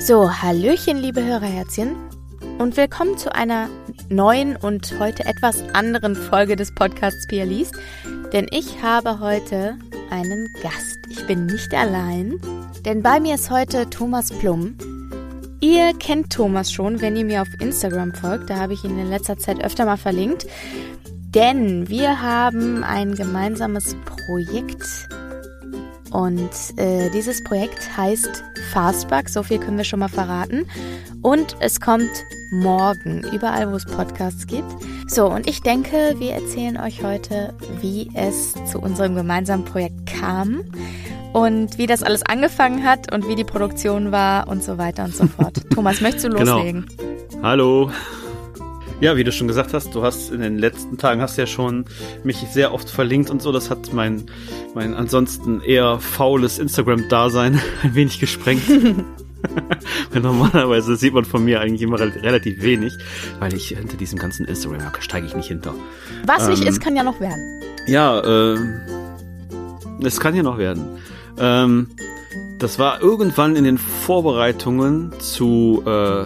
So, Hallöchen, liebe Hörerherzchen und willkommen zu einer neuen und heute etwas anderen Folge des Podcasts Pia denn ich habe heute einen Gast. Ich bin nicht allein, denn bei mir ist heute Thomas Plum. Ihr kennt Thomas schon, wenn ihr mir auf Instagram folgt, da habe ich ihn in letzter Zeit öfter mal verlinkt, denn wir haben ein gemeinsames Projekt und äh, dieses Projekt heißt Fastback, so viel können wir schon mal verraten. Und es kommt morgen, überall wo es Podcasts gibt. So, und ich denke, wir erzählen euch heute, wie es zu unserem gemeinsamen Projekt kam und wie das alles angefangen hat und wie die Produktion war und so weiter und so fort. Thomas, möchtest du genau. loslegen? Genau. Hallo. Ja, wie du schon gesagt hast, du hast in den letzten Tagen hast ja schon mich sehr oft verlinkt und so. Das hat mein, mein ansonsten eher faules Instagram-Dasein ein wenig gesprengt. weil normalerweise sieht man von mir eigentlich immer relativ wenig, weil ich hinter diesem ganzen Instagram steige ich nicht hinter. Was ähm, nicht ist, kann ja noch werden. Ja, äh, es kann ja noch werden. Ähm, das war irgendwann in den Vorbereitungen zu äh,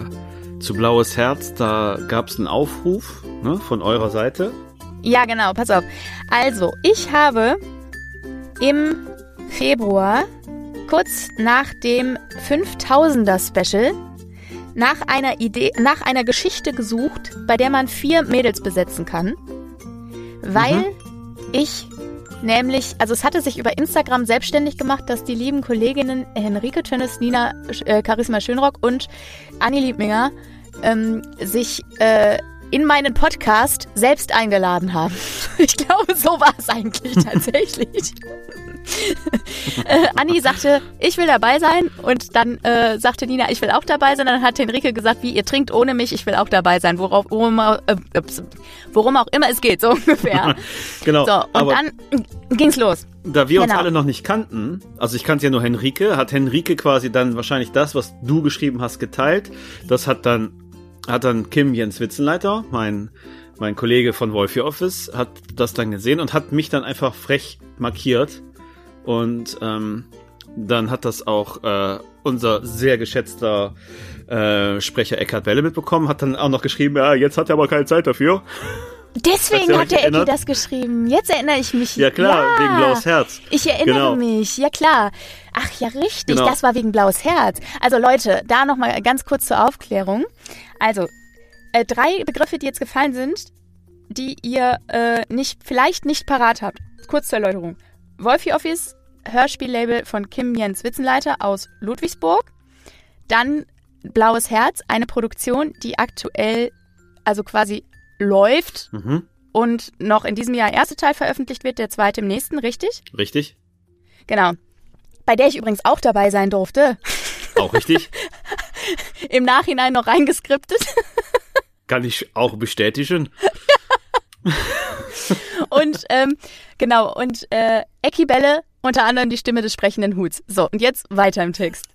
zu Blaues Herz, da gab es einen Aufruf ne, von eurer Seite. Ja, genau, pass auf. Also, ich habe im Februar, kurz nach dem 5000er Special, nach einer Idee, nach einer Geschichte gesucht, bei der man vier Mädels besetzen kann, weil mhm. ich nämlich, also es hatte sich über Instagram selbstständig gemacht, dass die lieben Kolleginnen Henrike Tönnes, Nina äh, Charisma Schönrock und Anni Liebminger ähm, sich äh, in meinen Podcast selbst eingeladen haben. Ich glaube, so war es eigentlich tatsächlich. äh, Anni sagte, ich will dabei sein und dann äh, sagte Nina, ich will auch dabei sein. Dann hat Henrike gesagt, wie ihr trinkt ohne mich, ich will auch dabei sein. Worauf, worum, äh, worum auch immer es geht, so ungefähr. genau. So, und dann ging's los. Da wir genau. uns alle noch nicht kannten, also ich kannte ja nur Henrike, hat Henrike quasi dann wahrscheinlich das, was du geschrieben hast, geteilt. Das hat dann hat dann Kim Jens Witzenleiter, mein, mein Kollege von Wolfie Office, hat das dann gesehen und hat mich dann einfach frech markiert. Und ähm, dann hat das auch äh, unser sehr geschätzter äh, Sprecher Eckhard Welle mitbekommen, hat dann auch noch geschrieben, ja, jetzt hat er aber keine Zeit dafür. Deswegen hat der Ecki das geschrieben. Jetzt erinnere ich mich. Ja klar, ja. wegen Blaues Herz. Ich erinnere genau. mich, ja klar. Ach ja, richtig, genau. das war wegen Blaues Herz. Also Leute, da nochmal ganz kurz zur Aufklärung. Also, äh, drei Begriffe, die jetzt gefallen sind, die ihr äh, nicht, vielleicht nicht parat habt. Kurz zur Erläuterung. Wolfie Office, Hörspiellabel von Kim Jens Witzenleiter aus Ludwigsburg. Dann Blaues Herz, eine Produktion, die aktuell, also quasi läuft mhm. und noch in diesem Jahr der erste Teil veröffentlicht wird, der zweite im nächsten, richtig? Richtig. Genau. Bei der ich übrigens auch dabei sein durfte. Auch richtig. Im Nachhinein noch reingeskriptet. Kann ich auch bestätigen. und ähm, genau, und äh, Ecki Belle, unter anderem die Stimme des sprechenden Huts. So, und jetzt weiter im Text.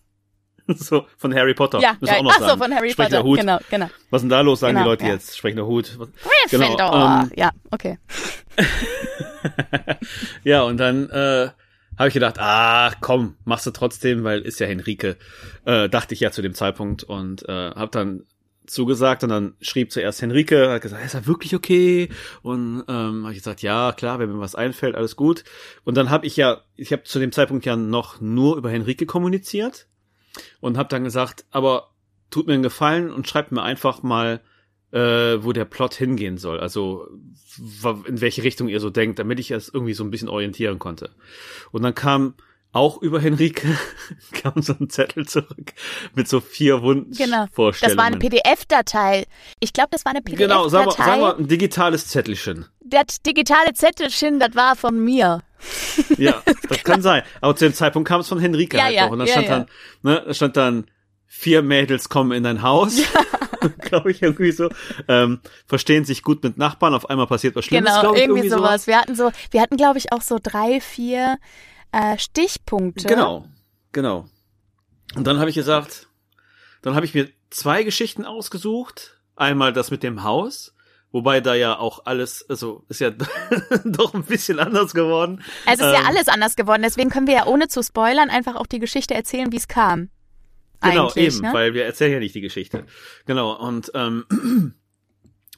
so, von Harry Potter. Ja, ja. ach so, von Harry Potter. Hut. Genau, genau. Was ist denn da los, sagen genau, die Leute ja. jetzt? Sprechender Hut. Genau, ähm, ja, okay. ja, und dann äh, habe ich gedacht, ah, komm, machst du trotzdem, weil ist ja Henrike. Äh, dachte ich ja zu dem Zeitpunkt und äh, habe dann zugesagt und dann schrieb zuerst Henrike, hat gesagt, ist er wirklich okay? Und ähm, habe ich gesagt, ja, klar, wenn mir was einfällt, alles gut. Und dann habe ich ja, ich habe zu dem Zeitpunkt ja noch nur über Henrike kommuniziert und habe dann gesagt, aber tut mir einen Gefallen und schreibt mir einfach mal, äh, wo der Plot hingehen soll. Also in welche Richtung ihr so denkt, damit ich es irgendwie so ein bisschen orientieren konnte. Und dann kam auch über Henrike kam so ein Zettel zurück mit so vier Wunschvorstellungen. Genau, das war eine PDF-Datei. Ich glaube, das war eine PDF-Datei. Genau, sagen wir, sagen wir ein digitales Zettelchen. Das digitale Zettelchen, das war von mir. Ja, das kann sein. Aber zu dem Zeitpunkt kam es von Henrike ja, halt ja, auch. Und da ja, stand dann, ne, da stand dann, vier Mädels kommen in dein Haus. Ja. glaube ich, irgendwie so. Ähm, verstehen sich gut mit Nachbarn, auf einmal passiert was Schlimmes, genau, ich, irgendwie, irgendwie sowas. Wir hatten so, wir hatten, glaube ich, auch so drei, vier äh, Stichpunkte. Genau, genau. Und dann habe ich gesagt, dann habe ich mir zwei Geschichten ausgesucht. Einmal das mit dem Haus Wobei da ja auch alles, also ist ja doch ein bisschen anders geworden. Es ist ähm, ja alles anders geworden, deswegen können wir ja ohne zu spoilern einfach auch die Geschichte erzählen, wie es kam. Genau, eben, ne? weil wir erzählen ja nicht die Geschichte. Genau, und, ähm,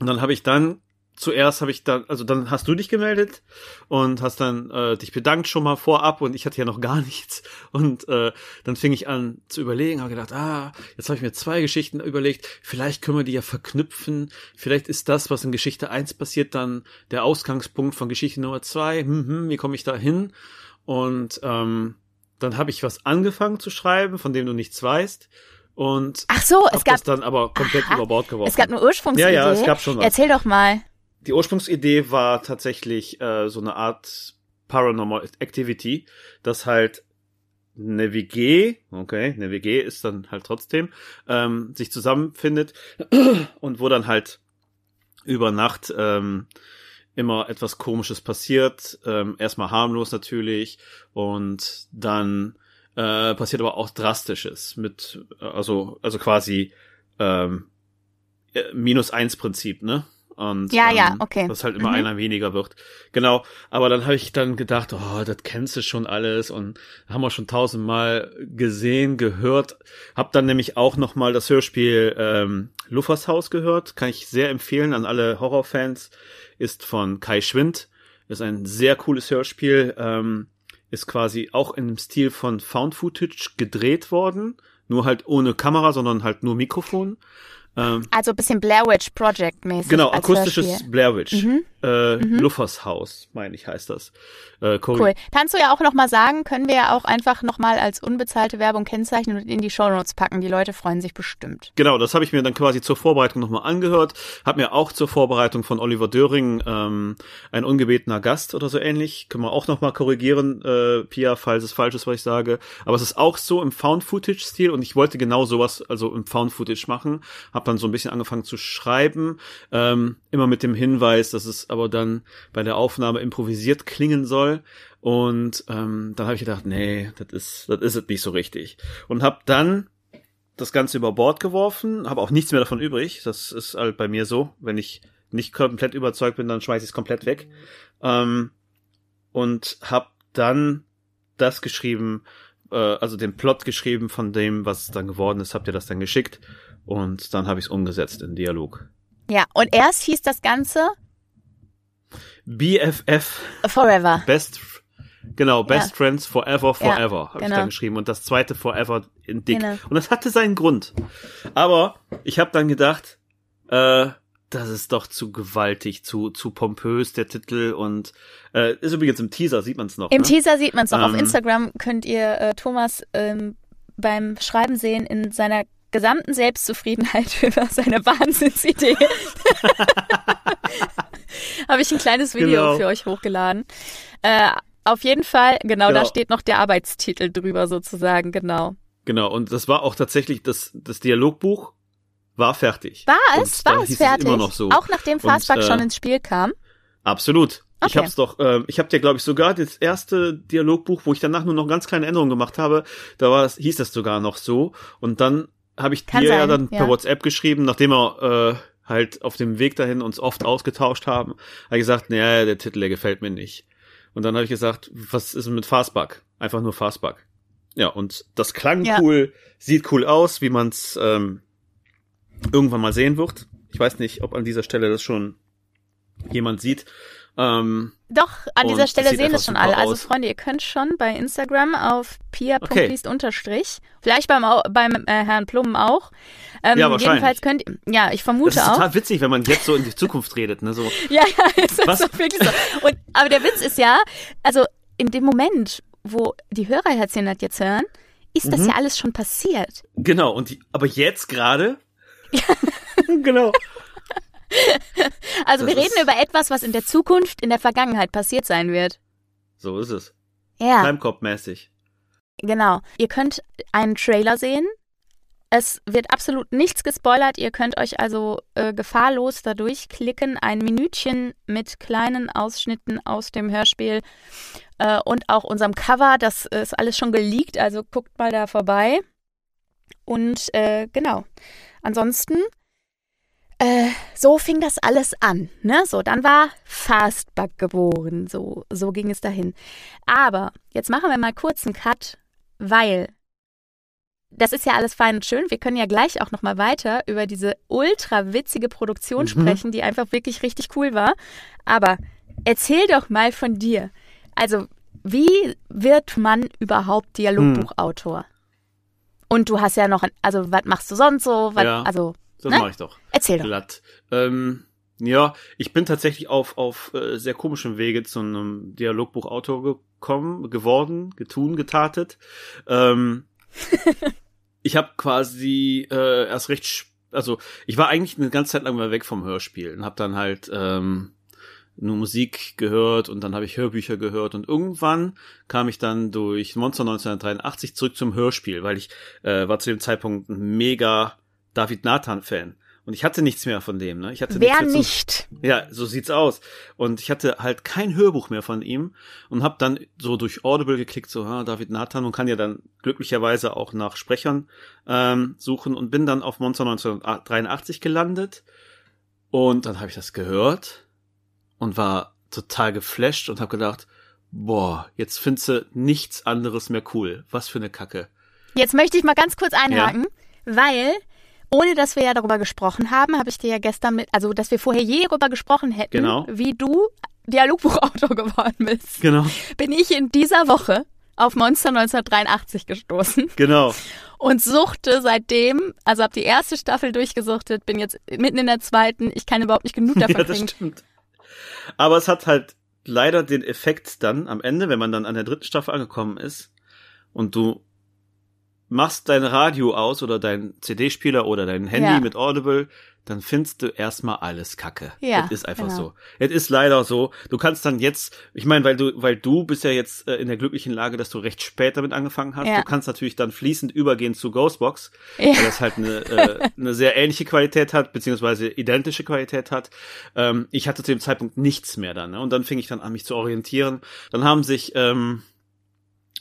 und dann habe ich dann, zuerst habe ich dann, also dann hast du dich gemeldet und hast dann äh, dich bedankt schon mal vorab und ich hatte ja noch gar nichts. Und äh, dann fing ich an zu überlegen, habe gedacht, ah, jetzt habe ich mir zwei Geschichten überlegt, vielleicht können wir die ja verknüpfen, vielleicht ist das, was in Geschichte eins passiert, dann der Ausgangspunkt von Geschichte Nummer zwei. Hm, hm, wie komme ich da hin? Und ähm, dann habe ich was angefangen zu schreiben, von dem du nichts weißt. Und Ach so, es gab, das dann aber komplett Aha. über Bord geworfen. es gab eine Ursprungsidee. Ja, ja, es gab schon was. Erzähl doch mal. Die Ursprungsidee war tatsächlich äh, so eine Art Paranormal Activity, dass halt eine WG, okay, eine WG ist dann halt trotzdem, ähm, sich zusammenfindet und wo dann halt über Nacht ähm, immer etwas Komisches passiert. Ähm, erstmal harmlos natürlich und dann äh, passiert aber auch Drastisches mit, äh, also, also quasi ähm, äh, minus eins Prinzip, ne? Und, Ja, ja, ähm, okay. Dass halt immer Mhm. einer weniger wird. Genau. Aber dann habe ich dann gedacht, oh, das kennst du schon alles und haben wir schon tausendmal gesehen, gehört. Hab dann nämlich auch noch mal das Hörspiel ähm, Luffers Haus gehört. Kann ich sehr empfehlen an alle Horrorfans. Ist von Kai Schwind. Ist ein sehr cooles Hörspiel. Ähm, ist quasi auch in dem Stil von Found Footage gedreht worden. Nur halt ohne Kamera, sondern halt nur Mikrofon. Ähm, Also ein bisschen Blair Witch Project mäßig. Genau, akustisches. Blair Witch. Mhm. Äh, Luffers Haus, meine ich, heißt das. Äh, Cool. Kannst du ja auch noch mal sagen, können wir ja auch einfach noch mal als unbezahlte Werbung kennzeichnen und in die Shownotes packen. Die Leute freuen sich bestimmt. Genau, das habe ich mir dann quasi zur Vorbereitung nochmal angehört. Hab mir auch zur Vorbereitung von Oliver Döring ähm, ein ungebetener Gast oder so ähnlich. Können wir auch nochmal korrigieren, äh, Pia, falls es falsch ist, was ich sage. Aber es ist auch so im Found-Footage-Stil und ich wollte genau sowas, also im Found-Footage machen. Hab dann so ein bisschen angefangen zu schreiben, ähm, immer mit dem Hinweis, dass es aber dann bei der Aufnahme improvisiert klingen soll. Und ähm, dann habe ich gedacht, nee, das ist, das ist es nicht so richtig. Und hab dann das Ganze über Bord geworfen, habe auch nichts mehr davon übrig. Das ist halt bei mir so. Wenn ich nicht komplett überzeugt bin, dann schmeiße ich es komplett weg. Ähm, und habe dann das geschrieben, äh, also den Plot geschrieben von dem, was dann geworden ist, habt ihr das dann geschickt. Und dann habe ich es umgesetzt in Dialog. Ja, und erst hieß das Ganze BFF, Forever. Best, genau, Best Ja. Friends Forever, Forever, habe ich genau. dann geschrieben. Und das zweite Forever in dick. Genau. Und das hatte seinen Grund. Aber ich habe dann gedacht, äh, das ist doch zu gewaltig, zu zu pompös der Titel und äh, ist übrigens im Teaser sieht man es noch. Im ne? Teaser sieht man es noch. Auf Ähm. Instagram könnt ihr äh, Thomas ähm, beim Schreiben sehen in seiner gesamten Selbstzufriedenheit über seine Wahnsinnsidee. Habe ich ein kleines Video Genau. für euch hochgeladen. Äh, auf jeden Fall, genau, da Genau. steht noch der Arbeitstitel drüber sozusagen, genau. Genau. Und das war auch tatsächlich das das Dialogbuch war fertig. War es? da War es fertig? noch so. Auch nachdem Fastback äh, schon ins Spiel kam? Absolut. Ich Okay. hab's doch, ähm, ich hab dir, glaube ich, sogar das erste Dialogbuch, wo ich danach nur noch ganz kleine Änderungen gemacht habe, da war es, hieß das sogar noch so. Und dann habe ich Kann dir ja sein, dann per ja. WhatsApp geschrieben, nachdem wir äh, halt auf dem Weg dahin uns oft ausgetauscht haben, habe ich gesagt, naja, der Titel, der gefällt mir nicht. Und dann habe ich gesagt, was ist denn mit Fastback? Einfach nur Fastback. Ja, und das klang Ja. cool, sieht cool aus, wie man's ähm, irgendwann mal sehen wird. Ich weiß nicht, ob an dieser Stelle das schon jemand sieht. Ähm, Doch, an dieser es Stelle sehen es schon alle. Also aus. Freunde, ihr könnt schon bei Instagram auf Okay. pia.liest unterstrich, vielleicht beim, beim äh, Herrn Plum auch. Ähm, Ja, wahrscheinlich. jedenfalls könnt ja, ich das vermute ist auch. total witzig, wenn man jetzt so in die Zukunft redet, ne? So, Ja, ja, ist das doch wirklich so. Und, aber der Witz ist ja, also in dem Moment, wo die Hörerherzchen das jetzt hören, ist Mhm. das ja alles schon passiert. genau. Und die, aber jetzt gerade? genau. Also Das wir reden über etwas, was in der Zukunft, in der Vergangenheit passiert sein wird. So ist es. Ja. Timecop-mäßig. Genau. Ihr könnt einen Trailer sehen. Es wird absolut nichts gespoilert. Ihr könnt euch also äh, gefahrlos da durchklicken. Ein Minütchen mit kleinen Ausschnitten aus dem Hörspiel äh, und auch unserem Cover. Das ist alles schon geleakt, also guckt mal da vorbei. Und äh, genau. Ansonsten, äh, so fing das alles an. Ne? So, dann war Fastback geboren. So, so ging es dahin. Aber jetzt machen wir mal kurz einen Cut, weil das ist ja alles fein und schön. Wir können ja gleich auch noch mal weiter über diese ultra witzige Produktion mhm. sprechen, die einfach wirklich richtig cool war. Aber erzähl doch mal von dir. Also, wie wird man überhaupt Dialogbuchautor? Hm. Und du hast ja noch, also was machst du sonst so? Was, ja, also, das mache ich doch. Erzähl doch. Glatt. Ähm, ja, ich bin tatsächlich auf, auf äh, sehr komischen Wege zu einem Dialogbuchautor gekommen, geworden, getun, getatet. Ähm, ich habe quasi äh, erst recht, also ich war eigentlich eine ganze Zeit lang mal weg vom Hörspiel und habe dann halt ähm, nur Musik gehört und dann habe ich Hörbücher gehört und irgendwann kam ich dann durch Monster 1983 zurück zum Hörspiel, weil ich äh, war zu dem Zeitpunkt ein mega David Nathan Fan und ich hatte nichts mehr von dem, ne? Ich hatte Wer nicht? Zum, ja, so sieht's aus. Und ich hatte halt kein Hörbuch mehr von ihm und habe dann so durch Audible geklickt, so, ha, David Nathan und kann ja dann glücklicherweise auch nach Sprechern ähm, suchen und bin dann auf Monster 1983 gelandet. Und dann habe ich das gehört und war total geflasht und habe gedacht, boah, jetzt findest du nichts anderes mehr cool. Was für eine Kacke. Jetzt möchte ich mal ganz kurz einhaken, ja. weil ohne dass wir ja darüber gesprochen haben, habe ich dir ja gestern mit, also dass wir vorher je darüber gesprochen hätten, genau. wie du Dialogbuchautor geworden bist. Genau. Bin ich in dieser Woche auf Monster 1983 gestoßen. Genau. Und suchte seitdem, also habe die erste Staffel durchgesuchtet, bin jetzt mitten in der zweiten, ich kann überhaupt nicht genug davon ja, das kriegen. Stimmt. Aber es hat halt leider den Effekt dann am Ende, wenn man dann an der dritten Staffel angekommen ist und du machst dein Radio aus oder dein CD-Spieler oder dein Handy ja. mit Audible, dann findest du erstmal alles Kacke. Ja, das ist einfach genau. so. Es ist leider so. Du kannst dann jetzt, ich meine, weil du, weil du bist ja jetzt äh, in der glücklichen Lage, dass du recht spät damit angefangen hast. Ja. Du kannst natürlich dann fließend übergehen zu Ghostbox, ja. weil das halt eine, äh, eine sehr ähnliche Qualität hat, beziehungsweise identische Qualität hat. Ähm, ich hatte zu dem Zeitpunkt nichts mehr dann. Ne? Und dann fing ich dann an, mich zu orientieren. Dann haben sich ähm,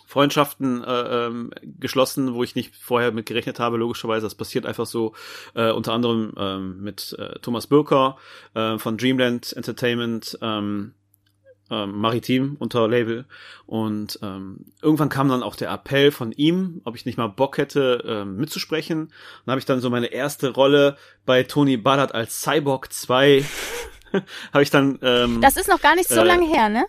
Freundschaften äh, ähm, geschlossen, wo ich nicht vorher mit gerechnet habe, logischerweise. Das passiert einfach so, äh, unter anderem ähm, mit äh, Thomas Birker äh, von Dreamland Entertainment, ähm, ähm, Maritim unter Label. Und ähm, irgendwann kam dann auch der Appell von ihm, ob ich nicht mal Bock hätte, ähm, mitzusprechen. Und habe ich dann so meine erste Rolle bei Tony Ballard als Cyborg 2 habe ich dann. Ähm, das ist noch gar nicht so äh, lange her, ne?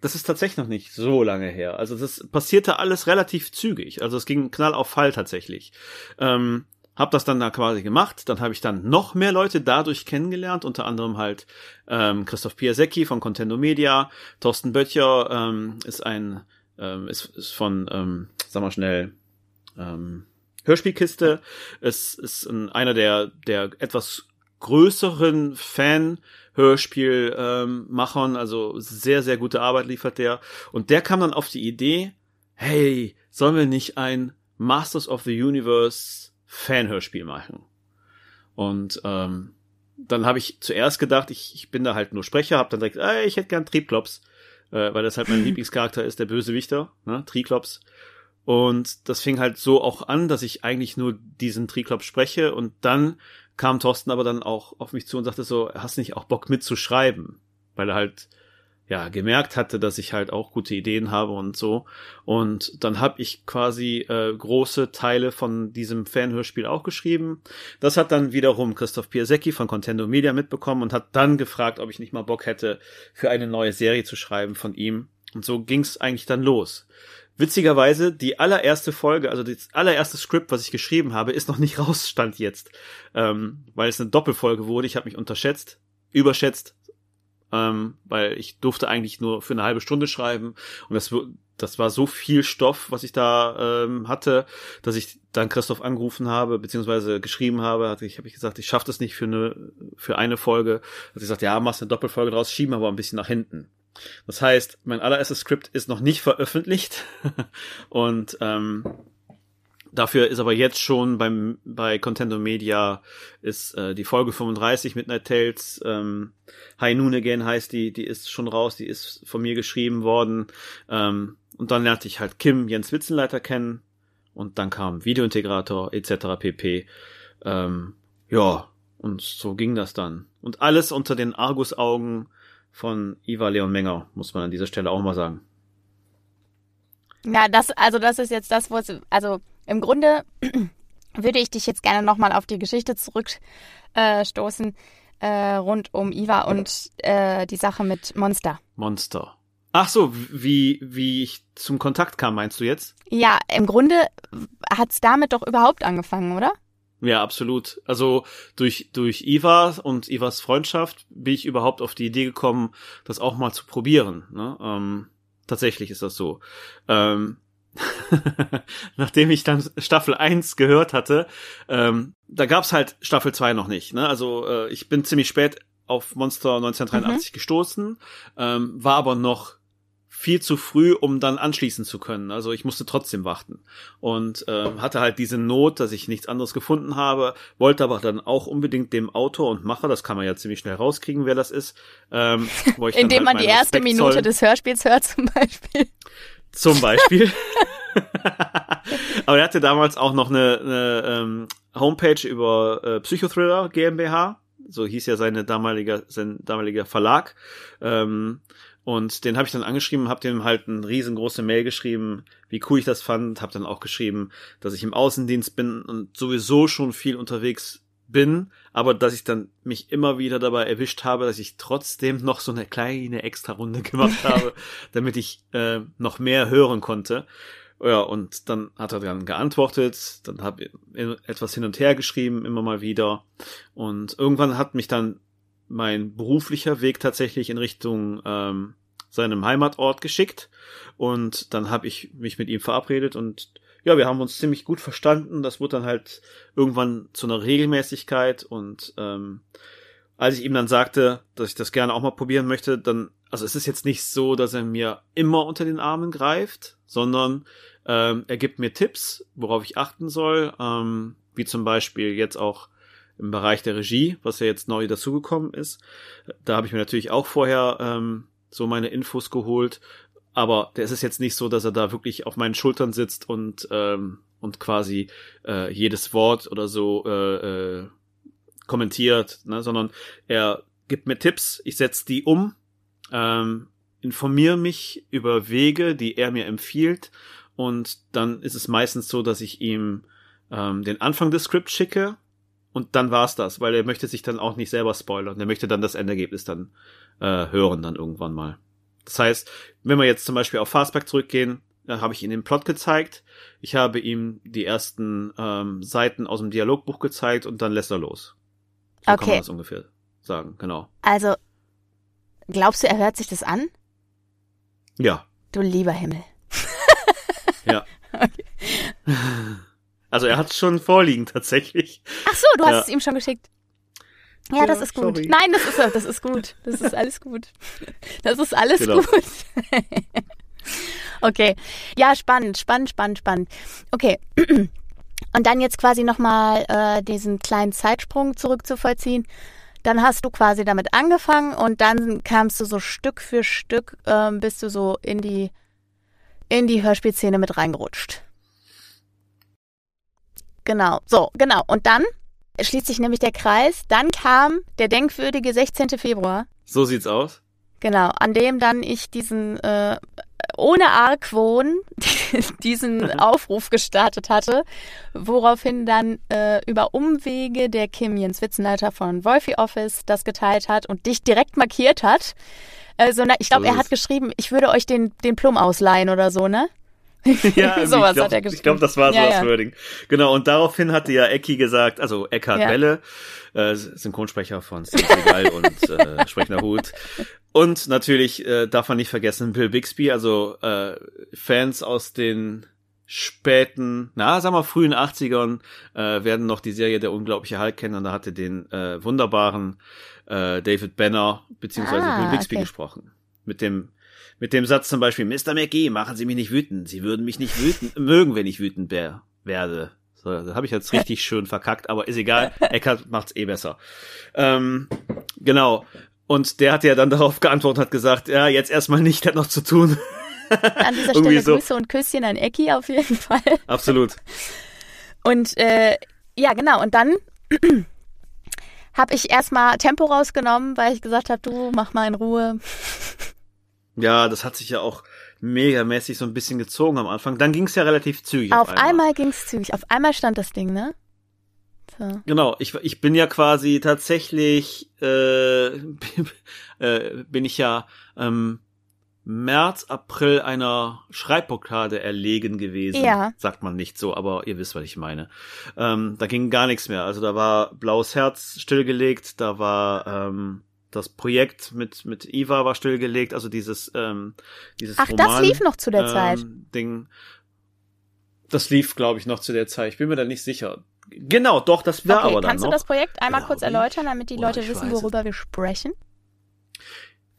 Das ist tatsächlich noch nicht so lange her. Also das passierte alles relativ zügig. Also es ging knall auf Fall tatsächlich. Ähm, hab das dann da quasi gemacht. Dann habe ich dann noch mehr Leute dadurch kennengelernt, unter anderem halt ähm, Christoph Piasecki von Contendo Media, Thorsten Böttcher ähm, ist ein ähm, ist, ist von, ähm, sag mal schnell, ähm, Hörspielkiste. Es ist ein, einer der der etwas größeren Fan Hörspielmachern, ähm, also sehr, sehr gute Arbeit liefert der. Und der kam dann auf die Idee, hey, sollen wir nicht ein Masters of the Universe Fan-Hörspiel machen? Und ähm, dann habe ich zuerst gedacht, ich, ich bin da halt nur Sprecher, habe dann direkt, ey, ich hätte gern Triebklops, äh, weil das halt mein Lieblingscharakter ist, der Bösewichter, ne, Triklops. Und das fing halt so auch an, dass ich eigentlich nur diesen Triklops spreche und dann kam Thorsten aber dann auch auf mich zu und sagte so, hast nicht auch Bock mitzuschreiben? Weil er halt ja gemerkt hatte, dass ich halt auch gute Ideen habe und so. Und dann habe ich quasi äh, große Teile von diesem Fanhörspiel auch geschrieben. Das hat dann wiederum Christoph Piasecki von Contendo Media mitbekommen und hat dann gefragt, ob ich nicht mal Bock hätte, für eine neue Serie zu schreiben von ihm. Und so ging's eigentlich dann los. Witzigerweise, die allererste Folge, also das allererste Skript, was ich geschrieben habe, ist noch nicht raus, stand jetzt. Ähm, weil es eine Doppelfolge wurde. Ich habe mich unterschätzt, überschätzt, ähm, weil ich durfte eigentlich nur für eine halbe Stunde schreiben. Und das, das war so viel Stoff, was ich da ähm, hatte, dass ich dann Christoph angerufen habe, beziehungsweise geschrieben habe. Hatte ich habe ich gesagt, ich schaffe das nicht für eine, für eine Folge. Hat ich gesagt, ja, machst eine Doppelfolge draus, schieben aber ein bisschen nach hinten. Das heißt, mein allererstes Skript ist noch nicht veröffentlicht und ähm, dafür ist aber jetzt schon beim bei Contendo Media ist äh, die Folge 35 Midnight Tales ähm, High Noon Again heißt die, die ist schon raus, die ist von mir geschrieben worden ähm, und dann lernte ich halt Kim Jens Witzenleiter kennen und dann kam Videointegrator etc. pp. Ähm, ja und so ging das dann und alles unter den Argus-Augen von Iva Leon Menger, muss man an dieser Stelle auch mal sagen. Ja, das, also das ist jetzt das, wo es, also Im Grunde würde ich dich jetzt gerne nochmal auf die Geschichte zurückstoßen äh, rund um Iva und äh, die Sache mit Monster. Monster. Ach so, wie, wie ich zum Kontakt kam, meinst du jetzt? Ja, im Grunde hat's damit doch überhaupt angefangen, oder? Ja, absolut. Also durch, durch Iva und Ivas Freundschaft bin ich überhaupt auf die Idee gekommen, das auch mal zu probieren. Ne? Ähm, tatsächlich ist das so. Ähm, nachdem ich dann Staffel 1 gehört hatte, ähm, da gab's halt Staffel 2 noch nicht. Ne? Also äh, ich bin ziemlich spät auf Monster 1983 mhm. gestoßen, ähm, war aber noch viel zu früh, um dann anschließen zu können. Also ich musste trotzdem warten und äh, hatte halt diese Not, dass ich nichts anderes gefunden habe, wollte aber dann auch unbedingt dem Autor und Macher, das kann man ja ziemlich schnell rauskriegen, wer das ist, ähm, wo ich indem halt man die erste Respekt Minute zoll. des Hörspiels hört zum Beispiel. Zum Beispiel. aber er hatte damals auch noch eine, eine ähm, Homepage über äh, Psychothriller GmbH so hieß ja seine damalige, sein damaliger Verlag. Ähm, und den habe ich dann angeschrieben, habe dem halt eine riesengroße Mail geschrieben, wie cool ich das fand, habe dann auch geschrieben, dass ich im Außendienst bin und sowieso schon viel unterwegs bin, aber dass ich dann mich immer wieder dabei erwischt habe, dass ich trotzdem noch so eine kleine Extra-Runde gemacht habe, damit ich äh, noch mehr hören konnte. Ja, und dann hat er dann geantwortet, dann habe ich etwas hin und her geschrieben, immer mal wieder. Und irgendwann hat mich dann mein beruflicher Weg tatsächlich in Richtung ähm, seinem Heimatort geschickt und dann habe ich mich mit ihm verabredet und ja, wir haben uns ziemlich gut verstanden. Das wurde dann halt irgendwann zu einer Regelmäßigkeit und ähm, als ich ihm dann sagte, dass ich das gerne auch mal probieren möchte, dann, also es ist jetzt nicht so, dass er mir immer unter den Armen greift, sondern ähm, er gibt mir Tipps, worauf ich achten soll, ähm, wie zum Beispiel jetzt auch im Bereich der Regie, was ja jetzt neu dazugekommen ist. Da habe ich mir natürlich auch vorher ähm, so meine Infos geholt, aber der ist es jetzt nicht so, dass er da wirklich auf meinen Schultern sitzt und ähm, und quasi äh, jedes Wort oder so äh, äh, kommentiert, ne, sondern er gibt mir Tipps, ich setze die um, ähm, informiere mich über Wege, die er mir empfiehlt. Und dann ist es meistens so, dass ich ihm ähm, den Anfang des Skripts schicke und dann war's das, weil er möchte sich dann auch nicht selber spoilern. Er möchte dann das Endergebnis dann äh, hören dann irgendwann mal. Das heißt, wenn wir jetzt zum Beispiel auf Fastback zurückgehen, da habe ich ihm den Plot gezeigt, ich habe ihm die ersten ähm, Seiten aus dem Dialogbuch gezeigt und dann lässt er los. So okay. kann man das ungefähr sagen, genau. Also, glaubst du, er hört sich das an? Ja. Du lieber Himmel. ja. Okay. Also er hat es schon vorliegen tatsächlich. Ach so, du hast ja. es ihm schon geschickt. Ja, ja das ist gut. Sorry. Nein, das ist das ist gut. Das ist alles gut. Das ist alles genau. gut. okay. Ja, spannend, spannend, spannend, spannend. Okay. Und dann jetzt quasi nochmal äh, diesen kleinen Zeitsprung zurückzuvollziehen. Dann hast du quasi damit angefangen und dann kamst du so Stück für Stück, äh, bist du so in die, in die Hörspielszene mit reingerutscht. Genau, so, genau. Und dann schließt sich nämlich der Kreis. Dann kam der denkwürdige 16. Februar. So sieht's aus. Genau, an dem dann ich diesen äh, ohne Argwohn diesen Aufruf gestartet hatte, woraufhin dann äh, über Umwege der Kim Jens Witzenleiter von Wolfie Office das geteilt hat und dich direkt markiert hat. Äh, sondern ich glaube, er hat geschrieben, ich würde euch den, den Plum ausleihen oder so, ne? ja, sowas glaub, hat er geschrieben. Ich glaube, das war so ja, das ja. Wording. Genau, und daraufhin hatte ja Ecki gesagt, also Eckhard ja. Welle, äh, Synchronsprecher von Segal und äh, Sprechender Hut. Und natürlich äh, darf man nicht vergessen Bill Bixby, also äh, Fans aus den späten, na, sagen wir frühen 80ern, äh, werden noch die Serie Der unglaubliche Hulk kennen und da hatte den äh, wunderbaren äh, David Banner beziehungsweise ah, Bill Bixby okay. gesprochen. Mit dem mit dem Satz zum Beispiel, Mr. McGee, machen Sie mich nicht wütend. Sie würden mich nicht wütend, mögen, wenn ich wütend wär, werde. So, das habe ich jetzt richtig schön verkackt, aber ist egal. Eckart macht's eh besser. Ähm, genau. Und der hat ja dann darauf geantwortet, hat gesagt, ja, jetzt erstmal nicht, hat noch zu tun. An dieser Stelle so. Grüße und Küsschen an Ecki auf jeden Fall. Absolut. Und äh, ja, genau. Und dann habe ich erstmal Tempo rausgenommen, weil ich gesagt habe, du mach mal in Ruhe. Ja, das hat sich ja auch megamäßig so ein bisschen gezogen am Anfang. Dann ging es ja relativ zügig. Auf, auf einmal, einmal ging es zügig. Auf einmal stand das Ding, ne? So. Genau, ich, ich bin ja quasi tatsächlich, äh, äh, bin ich ja ähm, März, April einer Schreibblockade erlegen gewesen. Ja. Sagt man nicht so, aber ihr wisst, was ich meine. Ähm, da ging gar nichts mehr. Also da war Blaues Herz stillgelegt, da war ähm, das Projekt mit mit Eva war stillgelegt, also dieses ähm, dieses Ach, Roman, das lief noch zu der ähm, Zeit. Ding. Das lief, glaube ich, noch zu der Zeit. Ich bin mir da nicht sicher. Genau, doch, das war okay, aber dann Kannst noch. du das Projekt einmal kurz erläutern, damit die Leute wissen, worüber wir sprechen?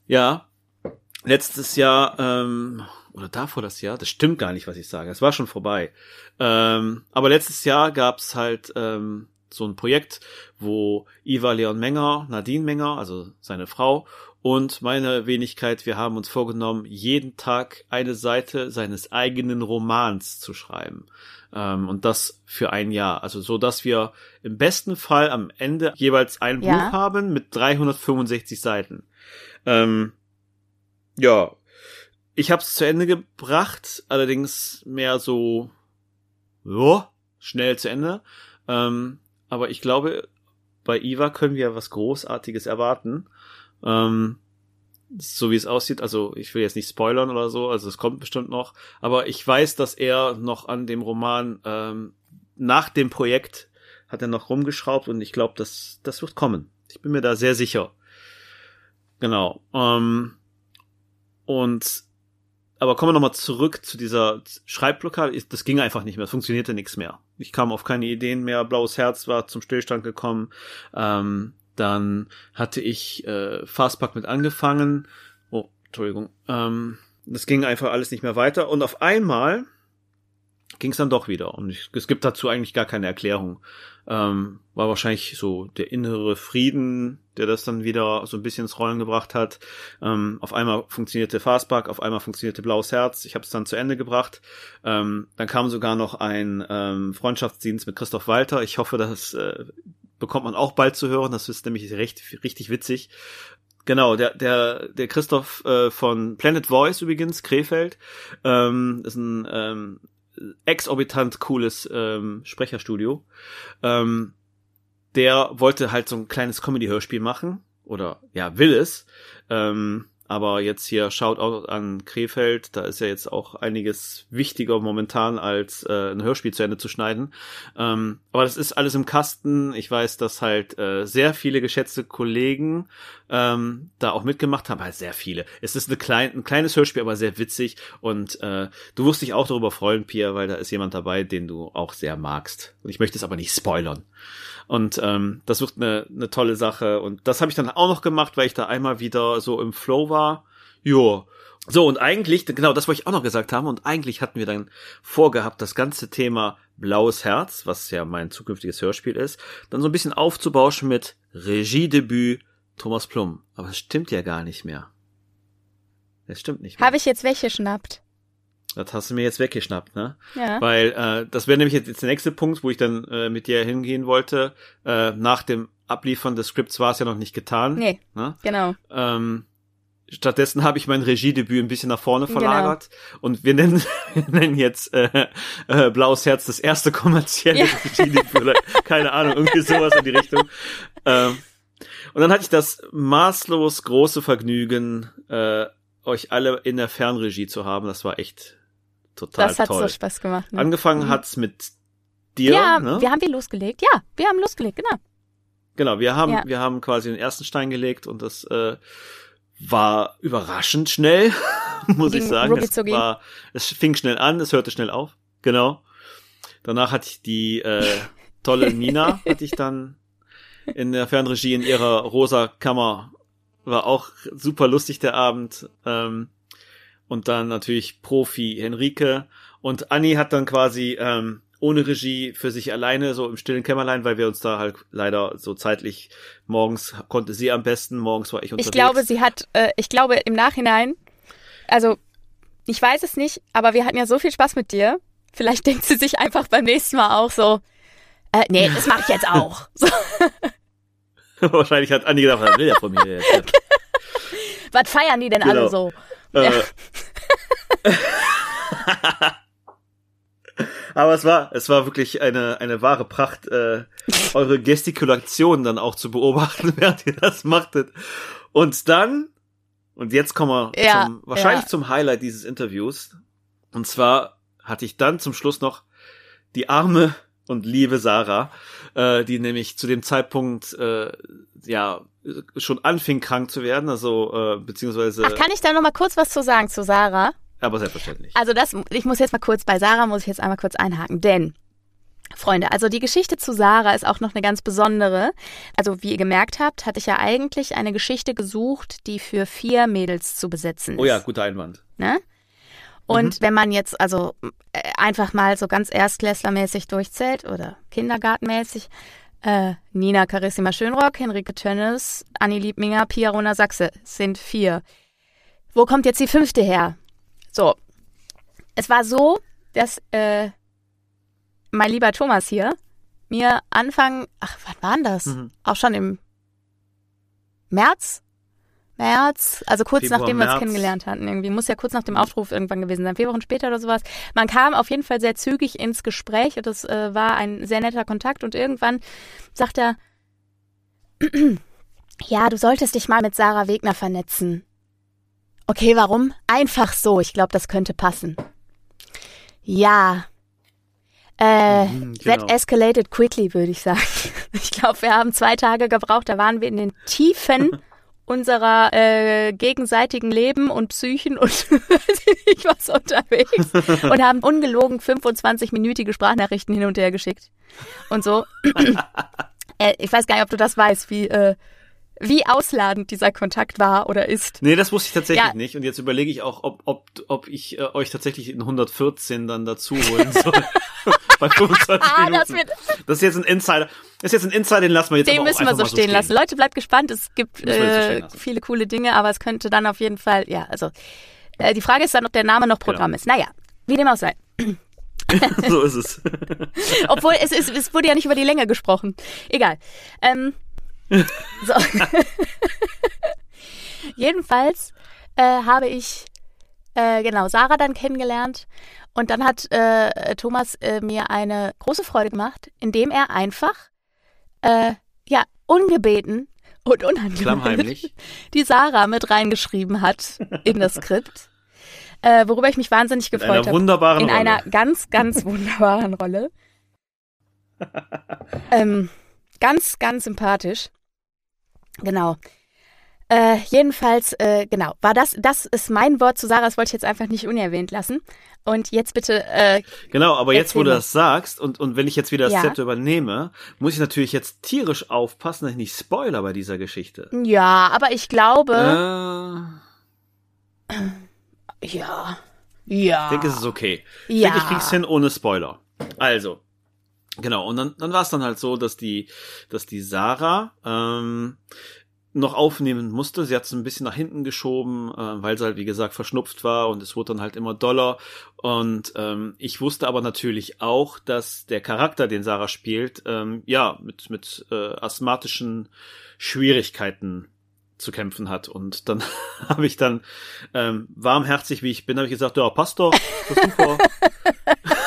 Ja, letztes Jahr ähm, oder davor das Jahr, das stimmt gar nicht, was ich sage. Es war schon vorbei. Ähm, aber letztes Jahr gab's halt ähm, so ein Projekt, wo Iva Leon Menger, Nadine Menger, also seine Frau, und meine Wenigkeit, wir haben uns vorgenommen, jeden Tag eine Seite seines eigenen Romans zu schreiben. Ähm, und das für ein Jahr. Also so, dass wir im besten Fall am Ende jeweils ein ja. Buch haben mit 365 Seiten. Ähm, ja, ich habe es zu Ende gebracht, allerdings mehr so, ja, schnell zu Ende. Ähm, aber ich glaube, bei Iva können wir was Großartiges erwarten. Ähm, so wie es aussieht, also ich will jetzt nicht spoilern oder so, also es kommt bestimmt noch, aber ich weiß, dass er noch an dem Roman ähm, nach dem Projekt hat er noch rumgeschraubt und ich glaube, das das wird kommen. Ich bin mir da sehr sicher. Genau. Ähm, und aber kommen wir nochmal zurück zu dieser Schreibblockade. Das ging einfach nicht mehr. Es funktionierte nichts mehr. Ich kam auf keine Ideen mehr. Blaues Herz war zum Stillstand gekommen. Ähm, dann hatte ich äh, Fastpack mit angefangen. Oh, Entschuldigung. Ähm, das ging einfach alles nicht mehr weiter. Und auf einmal ging es dann doch wieder. Und ich, es gibt dazu eigentlich gar keine Erklärung. Ähm, war wahrscheinlich so der innere Frieden, der das dann wieder so ein bisschen ins Rollen gebracht hat. Ähm, auf einmal funktionierte Fastback, auf einmal funktionierte Blaues Herz. Ich habe es dann zu Ende gebracht. Ähm, dann kam sogar noch ein ähm, Freundschaftsdienst mit Christoph Walter. Ich hoffe, das äh, bekommt man auch bald zu hören. Das ist nämlich recht, richtig witzig. Genau, der, der, der Christoph äh, von Planet Voice übrigens, Krefeld, ähm, ist ein ähm, exorbitant cooles ähm, Sprecherstudio. Ähm, der wollte halt so ein kleines Comedy-Hörspiel machen oder ja will es. Ähm, aber jetzt hier schaut auch an Krefeld, da ist ja jetzt auch einiges wichtiger momentan als äh, ein Hörspiel zu Ende zu schneiden. Ähm, aber das ist alles im Kasten. Ich weiß, dass halt äh, sehr viele geschätzte Kollegen ähm, da auch mitgemacht haben. Halt sehr viele. Es ist eine klein, ein kleines Hörspiel, aber sehr witzig. Und äh, du wirst dich auch darüber freuen, Pia, weil da ist jemand dabei, den du auch sehr magst. Und ich möchte es aber nicht spoilern. Und ähm, das wird eine, eine tolle Sache. Und das habe ich dann auch noch gemacht, weil ich da einmal wieder so im Flow war. Jo. So, und eigentlich, genau, das wollte ich auch noch gesagt haben, und eigentlich hatten wir dann vorgehabt, das ganze Thema Blaues Herz, was ja mein zukünftiges Hörspiel ist, dann so ein bisschen aufzubauschen mit Regiedebüt Thomas Plum. Aber es stimmt ja gar nicht mehr. Es stimmt nicht mehr. Habe ich jetzt weggeschnappt? Das hast du mir jetzt weggeschnappt, ne? Ja. Weil äh, das wäre nämlich jetzt, jetzt der nächste Punkt, wo ich dann äh, mit dir hingehen wollte. Äh, nach dem Abliefern des Skripts war es ja noch nicht getan. Nee. Ne? Genau. Ähm, stattdessen habe ich mein Regiedebüt ein bisschen nach vorne genau. verlagert genau. und wir nennen, wir nennen jetzt äh, äh, Blaues Herz das erste kommerzielle ja. Regiedebüt oder keine Ahnung, irgendwie sowas in die Richtung. Ähm, und dann hatte ich das maßlos große Vergnügen, äh, euch alle in der Fernregie zu haben. Das war echt total das toll. Das hat so Spaß gemacht. Ne? Angefangen mhm. hat's mit dir. Ja, ne? wir haben wir losgelegt. Ja, wir haben losgelegt, genau. Genau, wir haben, ja. wir haben quasi den ersten Stein gelegt und das äh, war überraschend schnell, muss Ging ich sagen. Es, war, es fing schnell an, es hörte schnell auf. Genau. Danach hatte ich die äh, tolle Nina, hatte ich dann in der Fernregie in ihrer rosa Kammer. War auch super lustig der Abend. Ähm, und dann natürlich Profi Henrike. Und Anni hat dann quasi ähm, ohne Regie für sich alleine, so im stillen Kämmerlein, weil wir uns da halt leider so zeitlich morgens konnte sie am besten, morgens war ich unterwegs. Ich glaube, sie hat, äh, ich glaube im Nachhinein, also ich weiß es nicht, aber wir hatten ja so viel Spaß mit dir. Vielleicht denkt sie sich einfach beim nächsten Mal auch so, äh, nee, das mache ich jetzt auch. So. Wahrscheinlich hat Anni gedacht, was will der von mir jetzt? Was feiern die denn genau. alle so? Äh, Aber es war, es war wirklich eine, eine wahre Pracht, äh, eure Gestikulation dann auch zu beobachten, während ihr das machtet. Und dann, und jetzt kommen wir Ja, zum, wahrscheinlich ja. zum Highlight dieses Interviews. Und zwar hatte ich dann zum Schluss noch die arme und liebe Sarah, äh, die nämlich zu dem Zeitpunkt äh, ja schon anfing krank zu werden, also äh, beziehungsweise, Ach, kann ich da noch mal kurz was zu sagen zu Sarah? aber selbstverständlich. Also das, ich muss jetzt mal kurz bei Sarah muss ich jetzt einmal kurz einhaken, denn Freunde, also die Geschichte zu Sarah ist auch noch eine ganz besondere. Also wie ihr gemerkt habt, hatte ich ja eigentlich eine Geschichte gesucht, die für vier Mädels zu besetzen ist. Oh ja, guter Einwand. Ne? Und wenn man jetzt also äh, einfach mal so ganz erstklässlermäßig durchzählt oder kindergartenmäßig, äh, Nina Carissima Schönrock, Henrike Tönnes, Anni Liebminger, Pia Rona Sachse sind vier. Wo kommt jetzt die fünfte her? So, es war so, dass äh, mein lieber Thomas hier mir Anfang, ach, wann war denn das? Mhm. Auch schon im März? März, also kurz Februar, nachdem wir uns März. kennengelernt hatten. Irgendwie muss ja kurz nach dem Aufruf irgendwann gewesen sein, vier Wochen später oder sowas. Man kam auf jeden Fall sehr zügig ins Gespräch und das äh, war ein sehr netter Kontakt und irgendwann sagt er, ja, du solltest dich mal mit Sarah Wegner vernetzen. Okay, warum? Einfach so. Ich glaube, das könnte passen. Ja. Äh, Mhm, that genau. escalated quickly, würde ich sagen. Ich glaube, wir haben zwei Tage gebraucht. Da waren wir in den Tiefen unserer äh, gegenseitigen Leben und Psychen und weiß ich nicht was unterwegs und haben ungelogen 25-minütige Sprachnachrichten hin und her geschickt und so. äh, ich weiß gar nicht, ob du das weißt, wie äh, wie ausladend dieser Kontakt war oder ist. Nee, das wusste ich tatsächlich Ja. nicht. Und jetzt überlege ich auch, ob, ob, ob ich äh, euch tatsächlich in 114 dann dazu holen soll. Bei 25 Ah, Minuten. das wird, Das ist jetzt ein Insider. Das ist jetzt ein Insider, den lassen wir jetzt den müssen wir so stehen lassen. Leute, bleibt gespannt. Es gibt so äh, lassen. viele coole Dinge, aber es könnte dann auf jeden Fall, ja, also äh, die Frage ist dann, ob der Name noch Genau. Programm ist. Naja, wie dem auch sei. so ist es. Obwohl es, ist, es wurde ja nicht über die Länge gesprochen. Egal. Ähm, so. Jedenfalls äh, habe ich äh, genau Sarah dann kennengelernt und dann hat äh, Thomas äh, mir eine große Freude gemacht, indem er einfach äh, ja ungebeten und Klammheimlich. die Sarah mit reingeschrieben hat in das Skript, äh, worüber ich mich wahnsinnig In gefreut einer habe wunderbaren in Rolle. einer ganz, ganz wunderbaren Rolle. ähm, ganz, ganz sympathisch. Genau. Äh, jedenfalls, äh, genau, war das, das ist mein Wort zu Sarah, das wollte ich jetzt einfach nicht unerwähnt lassen. Und jetzt bitte, äh, Genau, aber jetzt, wo du das sagst und, und wenn ich jetzt wieder das Ja. Zepter übernehme, muss ich natürlich jetzt tierisch aufpassen, dass ich nicht spoiler bei dieser Geschichte. ja, aber ich glaube, Äh, ja, ja, ich denke, es ist okay. Ich ja. denke, ich krieg's hin ohne Spoiler. Also, genau, und dann, dann war es dann halt so, dass die, dass die Sarah ähm, noch aufnehmen musste. Sie hat es ein bisschen nach hinten geschoben, äh, weil sie halt, wie gesagt, verschnupft war und es wurde dann halt immer doller. Und ähm, ich wusste aber natürlich auch, dass der Charakter, den Sarah spielt, ähm, ja, mit, mit äh, asthmatischen Schwierigkeiten zu kämpfen hat. Und dann habe ich dann ähm, warmherzig, wie ich bin, habe ich gesagt, ja, passt doch, das ist super.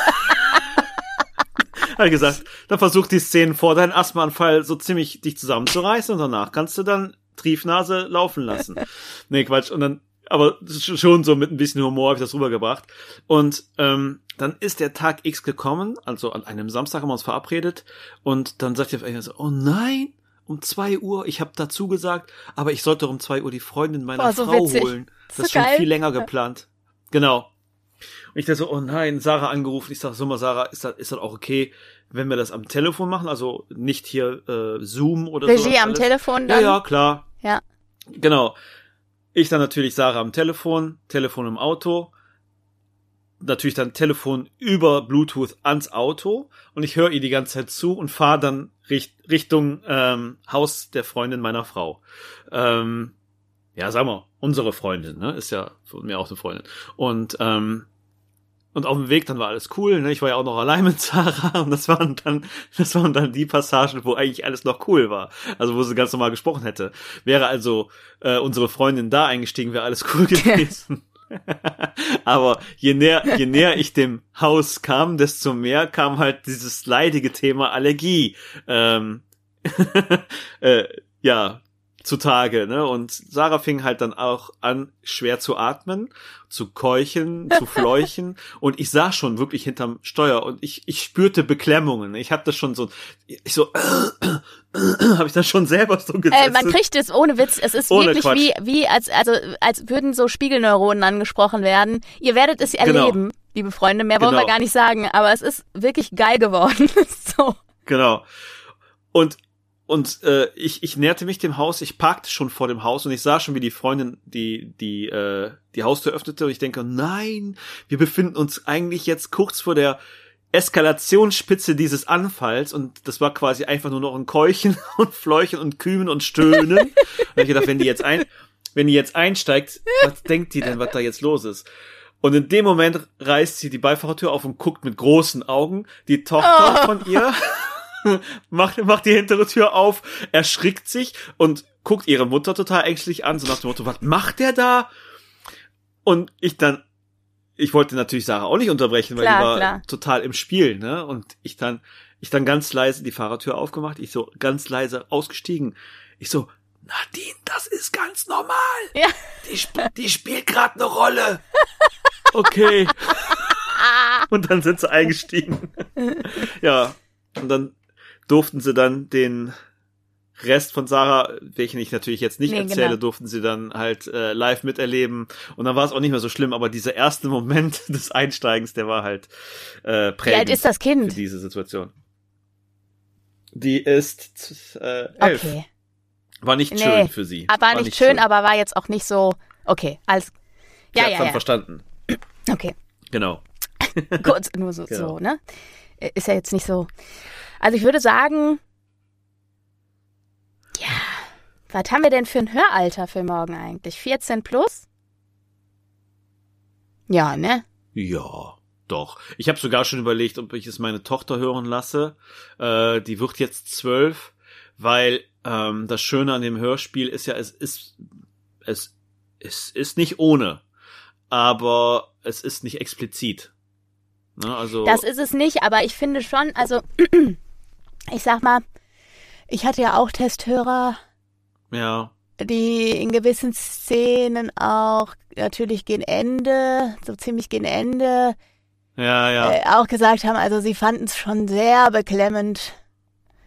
ich gesagt, dann versuch die Szenen vor deinem Asthmaanfall so ziemlich dich zusammenzureißen und danach kannst du dann Triefnase laufen lassen. nee, Quatsch. Und dann, aber schon so mit ein bisschen Humor habe ich das rübergebracht. Und ähm, dann ist der Tag X gekommen, also an einem Samstag haben wir uns verabredet und dann sagt er so, oh nein, um zwei Uhr, ich habe dazu gesagt, aber ich sollte um zwei Uhr die Freundin meiner Boah, so Frau witzig. holen. So Das ist schon geil. viel länger geplant. Genau. Und ich dachte so, oh nein, Sarah angerufen. Ich sage, so mal, Sarah, ist das, ist das auch okay, wenn wir das am Telefon machen? Also nicht hier äh, Zoom oder so. Regie am Telefon Ja, dann. ja, klar. Ja. Genau. Ich dann natürlich Sarah am Telefon, Telefon im Auto. Natürlich dann Telefon über Bluetooth ans Auto und ich höre ihr die ganze Zeit zu und fahre dann richt Richtung ähm, Haus der Freundin meiner Frau. Ähm, ja, sag mal, unsere Freundin, ne? Ist ja von mir auch eine Freundin. Und ähm, und auf dem Weg dann war alles cool, ne? Ich war ja auch noch allein mit Sarah und das waren dann, das waren dann die Passagen, wo eigentlich alles noch cool war. Also wo sie ganz normal gesprochen hätte. Wäre also äh, unsere Freundin da eingestiegen, wäre alles cool gewesen. Aber je näher, je näher ich dem Haus kam, desto mehr kam halt dieses leidige Thema Allergie. Ähm, äh, ja, zutage, ne? Und Sarah fing halt dann auch an, schwer zu atmen, zu keuchen, zu fleuchen. und ich sah schon wirklich hinterm Steuer und ich, ich spürte Beklemmungen. Ich hatte das schon so, ich so, habe ich dann schon selber so gesetzt. Äh, man kriegt es ohne Witz. Es ist ohne wirklich Quatsch. wie, wie als, also, als würden so Spiegelneuronen angesprochen werden. Ihr werdet es genau. erleben, genau. liebe Freunde. Mehr wollen genau. wir gar nicht sagen, aber es ist wirklich geil geworden. so. Genau. Und und äh, ich, ich näherte mich dem Haus, ich parkte schon vor dem Haus und ich sah schon, wie die Freundin die, die, äh, die Haustür öffnete und ich denke, nein, wir befinden uns eigentlich jetzt kurz vor der Eskalationsspitze dieses Anfalls und das war quasi einfach nur noch ein Keuchen und Fleuchen und Kümen und Stöhnen. und ich gedacht, wenn die jetzt ein, wenn die jetzt einsteigt, was denkt die denn, was da jetzt los ist? Und in dem Moment reißt sie die Beifahrertür auf und guckt mit großen Augen die Tochter oh. von ihr macht, macht die hintere Tür auf, erschrickt sich und guckt ihre Mutter total ängstlich an, so nach dem Motto, was macht der da? Und ich dann, ich wollte natürlich Sarah auch nicht unterbrechen, weil klar, die war klar. total im Spiel, ne? Und ich dann, ich dann ganz leise die Fahrertür aufgemacht, ich so ganz leise ausgestiegen. Ich so, Nadine, das ist ganz normal. Ja. Die, sp die spielt gerade eine Rolle. Okay. und dann sind sie eingestiegen. ja. Und dann durften sie dann den Rest von Sarah, welchen ich natürlich jetzt nicht nee, erzähle, genau. durften sie dann halt äh, live miterleben. Und dann war es auch nicht mehr so schlimm, aber dieser erste Moment des Einsteigens, der war halt äh, prägend. Wie alt ist das Kind? Für diese Situation. Die ist äh, elf. Okay. War nicht nee, schön für sie. Aber war nicht, nicht schön, schön, aber war jetzt auch nicht so. Okay, alles. Ja, sie ja, dann ja. verstanden. Okay. Genau. Kurz, nur so, genau. so, ne? Ist ja jetzt nicht so. Also ich würde sagen, ja, was haben wir denn für ein Höralter für morgen eigentlich? 14 plus? Ja, ne? Ja, doch. Ich habe sogar schon überlegt, ob ich es meine Tochter hören lasse. Äh, die wird jetzt zwölf, weil ähm, das Schöne an dem Hörspiel ist ja, es ist, es, es ist nicht ohne, aber es ist nicht explizit. Ne, also das ist es nicht, aber ich finde schon, also ich sag mal, ich hatte ja auch Testhörer. Ja. Die in gewissen Szenen auch natürlich gegen Ende, so ziemlich gegen Ende, ja, ja. Äh, auch gesagt haben, also sie fanden es schon sehr beklemmend,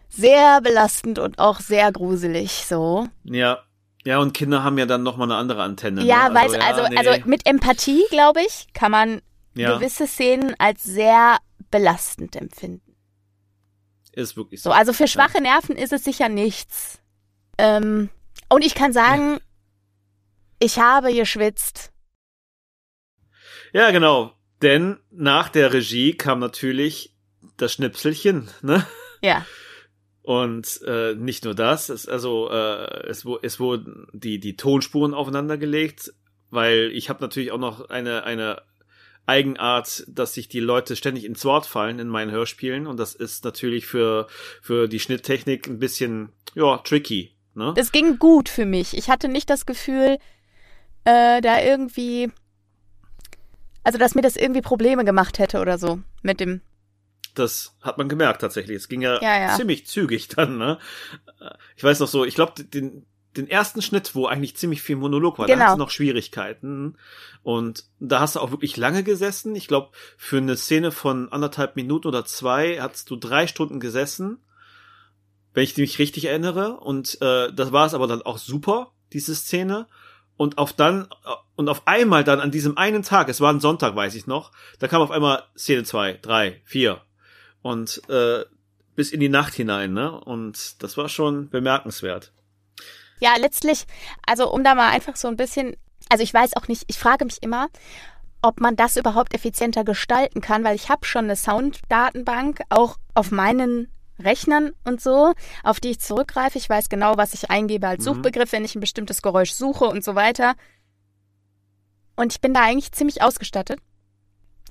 sehr belastend und auch sehr gruselig, so. Ja. Ja, und Kinder haben ja dann nochmal eine andere Antenne. Ja, ne? weil also, ja, also, nee. also mit Empathie, glaube ich, kann man ja. gewisse Szenen als sehr belastend empfinden. Ist wirklich so. so also für schwache Nerven ist es sicher nichts. Ähm, und ich kann sagen, ja. ich habe geschwitzt. Ja, genau. Denn nach der Regie kam natürlich das Schnipselchen, ne? Ja. Und äh, nicht nur das, es, also äh, es, es wurden die die Tonspuren aufeinander gelegt, weil ich habe natürlich auch noch eine eine Eigenart, dass sich die Leute ständig ins Wort fallen in meinen Hörspielen und das ist natürlich für für die Schnitttechnik ein bisschen ja tricky. Ne? Das ging gut für mich. Ich hatte nicht das Gefühl, äh, da irgendwie, also dass mir das irgendwie Probleme gemacht hätte oder so mit dem. Das hat man gemerkt tatsächlich. Es ging ja, ja, ja. ziemlich zügig dann. Ne? Ich weiß noch so. Ich glaube, den den ersten Schnitt, wo eigentlich ziemlich viel Monolog war, genau. da hast du noch Schwierigkeiten. Und da hast du auch wirklich lange gesessen. Ich glaube, für eine Szene von anderthalb Minuten oder zwei hast du drei Stunden gesessen, wenn ich mich richtig erinnere. Und äh, das war es aber dann auch super, diese Szene. Und auf dann, und auf einmal dann an diesem einen Tag, es war ein Sonntag, weiß ich noch, da kam auf einmal Szene zwei, drei, vier. Und äh, bis in die Nacht hinein, ne? Und das war schon bemerkenswert. Ja, letztlich, also um da mal einfach so ein bisschen, also ich weiß auch nicht, ich frage mich immer, ob man das überhaupt effizienter gestalten kann, weil ich habe schon eine Sounddatenbank, auch auf meinen Rechnern und so, auf die ich zurückgreife. Ich weiß genau, was ich eingebe als mhm. Suchbegriff, wenn ich ein bestimmtes Geräusch suche und so weiter. Und ich bin da eigentlich ziemlich ausgestattet.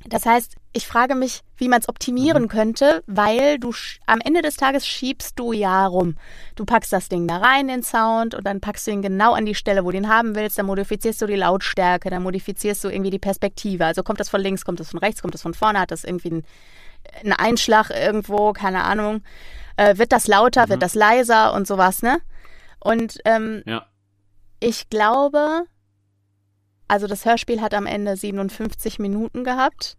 Das heißt, ich frage mich, wie man es optimieren mhm. könnte, weil du am Ende des Tages schiebst du ja rum. Du packst das Ding da rein, den Sound, und dann packst du ihn genau an die Stelle, wo du ihn haben willst. Dann modifizierst du die Lautstärke, dann modifizierst du irgendwie die Perspektive. Also kommt das von links, kommt das von rechts, kommt das von vorne, hat das irgendwie einen, einen Einschlag irgendwo, keine Ahnung. Äh, wird das lauter, mhm. wird das leiser und sowas, ne? Und ähm, ja. ich glaube, also das Hörspiel hat am Ende 57 Minuten gehabt.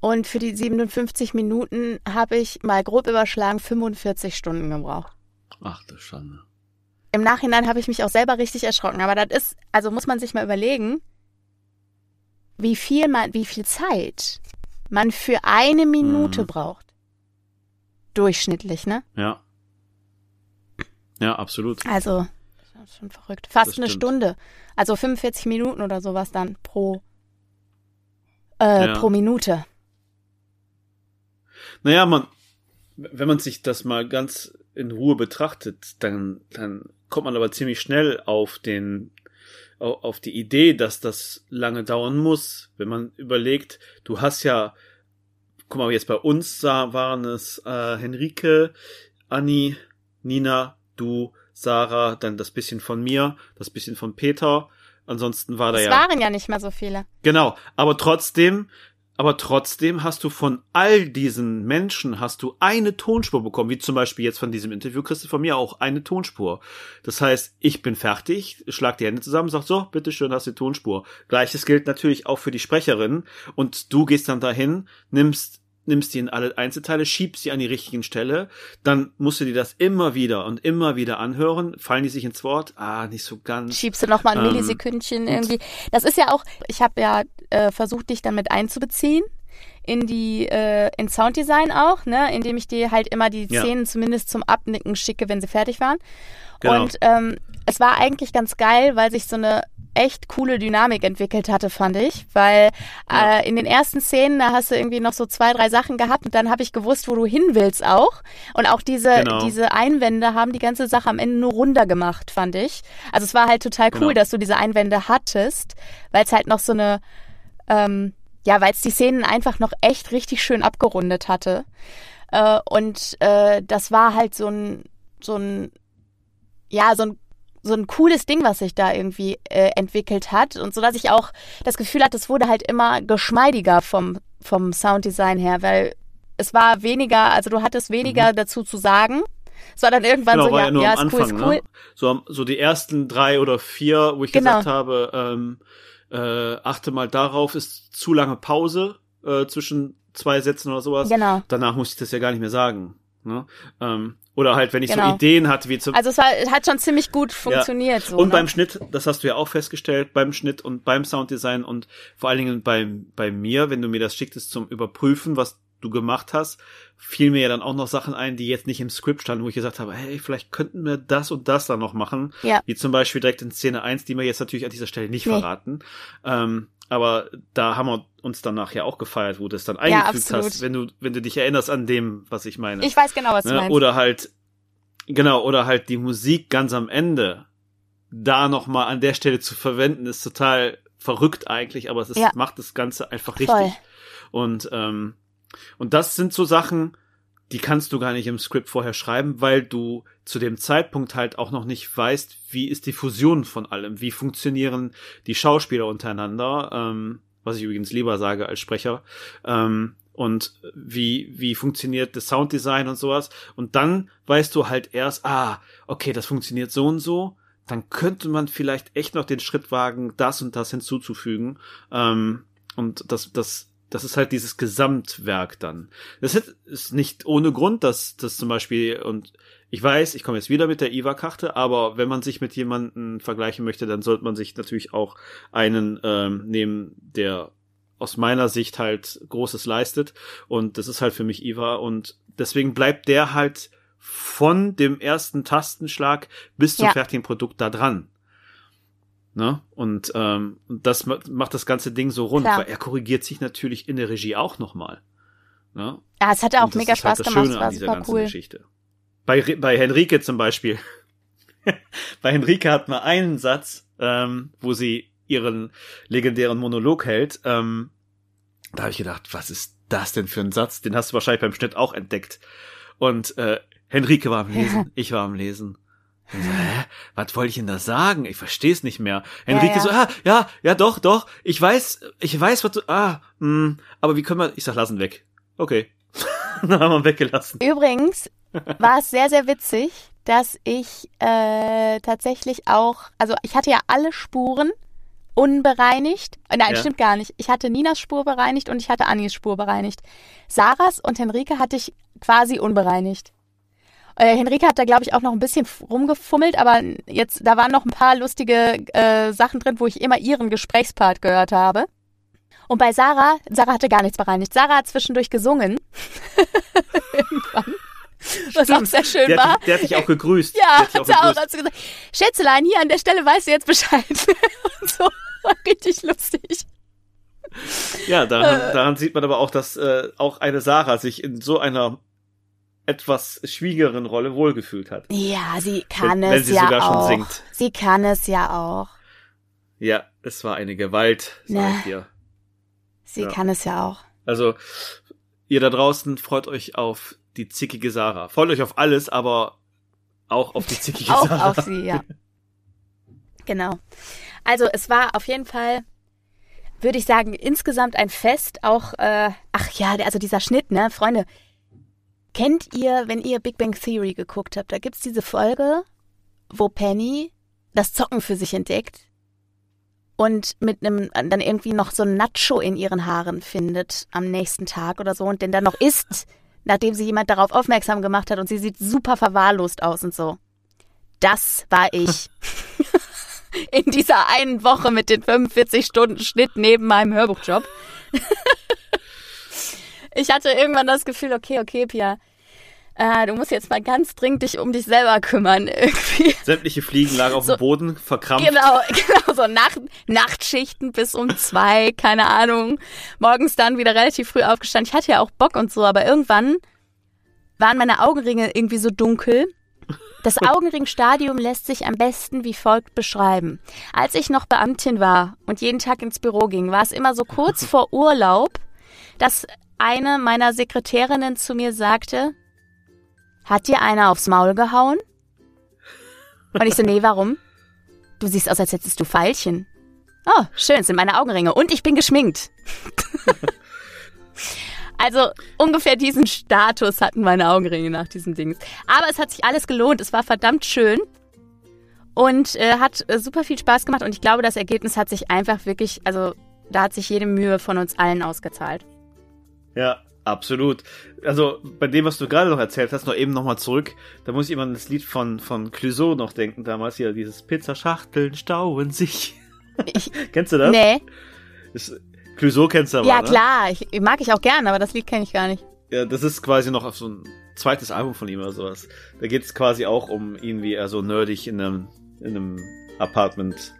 Und für die 57 Minuten habe ich mal grob überschlagen 45 Stunden gebraucht. Ach du Schande. Im Nachhinein habe ich mich auch selber richtig erschrocken. Aber das ist, also muss man sich mal überlegen, wie viel man, wie viel Zeit man für eine Minute mhm. braucht. Durchschnittlich, ne? Ja. Ja, absolut. Also, das ist schon verrückt. Fast eine Stunde. Also 45 Minuten oder sowas dann pro, äh, ja. pro Minute. Naja, man, wenn man sich das mal ganz in Ruhe betrachtet, dann, dann kommt man aber ziemlich schnell auf den, auf die Idee, dass das lange dauern muss, wenn man überlegt, du hast ja, guck mal, jetzt bei uns waren es äh, Henrike, Anni, Nina, du, Sarah, dann das bisschen von mir, das bisschen von Peter. Ansonsten war da ja. Es waren ja nicht mal so viele. Genau, aber trotzdem, aber trotzdem hast du von all diesen Menschen hast du eine Tonspur bekommen, wie zum Beispiel jetzt von diesem Interview kriegst du von mir auch eine Tonspur. Das heißt, ich bin fertig, schlag die Hände zusammen, sag so, bitteschön, hast du die Tonspur. Gleiches gilt natürlich auch für die Sprecherin und du gehst dann dahin, nimmst nimmst die in alle Einzelteile, schiebst sie an die richtigen Stelle, dann musst du dir das immer wieder und immer wieder anhören. Fallen die sich ins Wort? Ah, nicht so ganz. Schiebst du noch mal ein ähm, Millisekündchen irgendwie. Das ist ja auch, ich habe ja äh, versucht, dich damit einzubeziehen in die äh, in Sounddesign auch, ne, indem ich dir halt immer die Szenen ja. zumindest zum Abnicken schicke, wenn sie fertig waren. Genau. Und ähm, es war eigentlich ganz geil, weil sich so eine echt coole Dynamik entwickelt hatte, fand ich. Weil ja. äh, in den ersten Szenen, da hast du irgendwie noch so zwei, drei Sachen gehabt und dann habe ich gewusst, wo du hin willst auch. Und auch diese, genau. diese Einwände haben die ganze Sache am Ende nur runder gemacht, fand ich. Also es war halt total cool, genau. dass du diese Einwände hattest, weil es halt noch so eine, ähm, ja, weil es die Szenen einfach noch echt richtig schön abgerundet hatte. Äh, und äh, das war halt so ein, so ein, ja, so ein so ein cooles Ding, was sich da irgendwie äh, entwickelt hat und so dass ich auch das Gefühl hatte, es wurde halt immer geschmeidiger vom vom Sounddesign her, weil es war weniger, also du hattest weniger mhm. dazu zu sagen. Es war dann irgendwann genau, so, ja, ja, ja ist Anfang, cool, ist cool. Ne? So, so die ersten drei oder vier, wo ich genau. gesagt habe, ähm, äh, achte mal darauf, ist zu lange Pause äh, zwischen zwei Sätzen oder sowas. Genau. Danach muss ich das ja gar nicht mehr sagen. Ne? Ähm, oder halt, wenn ich genau. so Ideen hatte, wie zum Also es war, hat schon ziemlich gut funktioniert. Ja. So, und ne? beim Schnitt, das hast du ja auch festgestellt, beim Schnitt und beim Sounddesign und vor allen Dingen beim, bei mir, wenn du mir das schicktest zum Überprüfen, was du gemacht hast, fiel mir ja dann auch noch Sachen ein, die jetzt nicht im Skript standen, wo ich gesagt habe, hey, vielleicht könnten wir das und das dann noch machen. Ja. Wie zum Beispiel direkt in Szene 1, die wir jetzt natürlich an dieser Stelle nicht nee. verraten. Ähm, aber da haben wir uns dann nachher auch gefeiert, wo du es dann eingefügt ja, hast, wenn du, wenn du dich erinnerst an dem, was ich meine. Ich weiß genau, was du ne? meinst. Oder halt, genau, oder halt die Musik ganz am Ende da nochmal an der Stelle zu verwenden, ist total verrückt eigentlich, aber es ist, ja. macht das Ganze einfach richtig. Voll. Und, ähm, und das sind so Sachen, die kannst du gar nicht im Skript vorher schreiben, weil du zu dem Zeitpunkt halt auch noch nicht weißt, wie ist die Fusion von allem, wie funktionieren die Schauspieler untereinander, ähm, was ich übrigens lieber sage als Sprecher, ähm, und wie, wie funktioniert das Sounddesign und sowas. Und dann weißt du halt erst, ah, okay, das funktioniert so und so. Dann könnte man vielleicht echt noch den Schritt wagen, das und das hinzuzufügen. Ähm, und das, das das ist halt dieses Gesamtwerk dann. Das ist nicht ohne Grund, dass das zum Beispiel, und ich weiß, ich komme jetzt wieder mit der IVA-Karte, aber wenn man sich mit jemandem vergleichen möchte, dann sollte man sich natürlich auch einen ähm, nehmen, der aus meiner Sicht halt Großes leistet. Und das ist halt für mich IVA. Und deswegen bleibt der halt von dem ersten Tastenschlag bis zum ja. fertigen Produkt da dran. Ne? Und, ähm, das macht das ganze Ding so rund, Klar. weil er korrigiert sich natürlich in der Regie auch nochmal. Ne? Ja, es hat auch mega Spaß halt gemacht, Schöne war super cool. Geschichte. Bei, bei Henrike zum Beispiel. bei Henrike hat man einen Satz, ähm, wo sie ihren legendären Monolog hält. Ähm, Da habe ich gedacht, was ist das denn für ein Satz? Den hast du wahrscheinlich beim Schnitt auch entdeckt. Und äh, Henrike war am Lesen, ja. ich war am Lesen. So, hä? Was wollte ich denn da sagen? Ich verstehe es nicht mehr. Henrike ja, ja. so, ah, ja, ja, doch, doch. Ich weiß, ich weiß, was du, ah, mh, hm, aber wie können wir, ich sag, lassen weg. Okay. Dann haben wir weggelassen. Übrigens war es sehr, sehr witzig, dass ich äh, tatsächlich auch, also ich hatte ja alle Spuren unbereinigt. Äh, nein, ja. stimmt gar nicht. Ich hatte Ninas Spur bereinigt und ich hatte Annis Spur bereinigt. Sarahs und Henrike hatte ich quasi unbereinigt. Äh, Henrike hat da, glaube ich, auch noch ein bisschen rumgefummelt, aber jetzt, da waren noch ein paar lustige äh, Sachen drin, wo ich immer ihren Gesprächspart gehört habe. Und bei Sarah, Sarah hatte gar nichts bereinigt. Sarah hat zwischendurch gesungen. Irgendwann. Was Stimmt. auch sehr schön der war. Hat, der hat dich auch gegrüßt. Ja, hat, auch, auch hat gesagt, Schätzelein, hier an der Stelle weißt du jetzt Bescheid. Und so, war richtig lustig. Ja, daran, äh, daran sieht man aber auch, dass äh, auch eine Sarah sich in so einer etwas schwiegeren Rolle wohlgefühlt hat. Ja, sie kann wenn, es wenn sie ja sogar auch. Schon singt. Sie kann es ja auch. Ja, es war eine Gewalt, sag ne. ich dir. Sie ja. kann es ja auch. Also, ihr da draußen freut euch auf die zickige Sarah. Freut euch auf alles, aber auch auf die zickige auch Sarah. Auch auf sie, ja. Genau. Also, es war auf jeden Fall würde ich sagen, insgesamt ein Fest. Auch, äh, ach ja, also dieser Schnitt, ne, Freunde, Kennt ihr, wenn ihr Big Bang Theory geguckt habt, da gibt's diese Folge, wo Penny das Zocken für sich entdeckt und mit einem dann irgendwie noch so ein Nacho in ihren Haaren findet am nächsten Tag oder so und den dann noch isst, nachdem sie jemand darauf aufmerksam gemacht hat und sie sieht super verwahrlost aus und so. Das war ich. in dieser einen Woche mit den 45 Stunden Schnitt neben meinem Hörbuchjob. ich hatte irgendwann das Gefühl, okay, okay, Pia, äh, du musst jetzt mal ganz dringend dich um dich selber kümmern irgendwie. Sämtliche Fliegen lagen auf so, dem Boden, verkrampft. Genau, genau, so Nacht, Nachtschichten bis um zwei, keine Ahnung. Morgens dann wieder relativ früh aufgestanden. Ich hatte ja auch Bock und so, aber irgendwann waren meine Augenringe irgendwie so dunkel. Das Augenringstadium lässt sich am besten wie folgt beschreiben. Als ich noch Beamtin war und jeden Tag ins Büro ging, war es immer so kurz vor Urlaub, dass eine meiner Sekretärinnen zu mir sagte, hat dir einer aufs Maul gehauen? Und ich so, nee, warum? Du siehst aus, als hättest du Pfeilchen. Oh, schön, es sind meine Augenringe. Und ich bin geschminkt. also ungefähr diesen Status hatten meine Augenringe nach diesem Ding. Aber es hat sich alles gelohnt. Es war verdammt schön. Und äh, hat äh, super viel Spaß gemacht. Und ich glaube, das Ergebnis hat sich einfach wirklich, also da hat sich jede Mühe von uns allen ausgezahlt. Ja, absolut. Also bei dem, was du gerade noch erzählt hast, noch eben nochmal zurück, da muss ich immer an das Lied von, von Clouseau noch denken, damals hier, dieses Pizzaschachteln stauen sich. Kennst du das? Nee. Das, Clouseau kennst du aber, Ja, ne? klar, ich, mag ich auch gern, aber das Lied kenne ich gar nicht. Ja, das ist quasi noch auf so ein zweites Album von ihm oder sowas. Da geht es quasi auch um ihn, wie er so nerdig in einem, in einem Apartment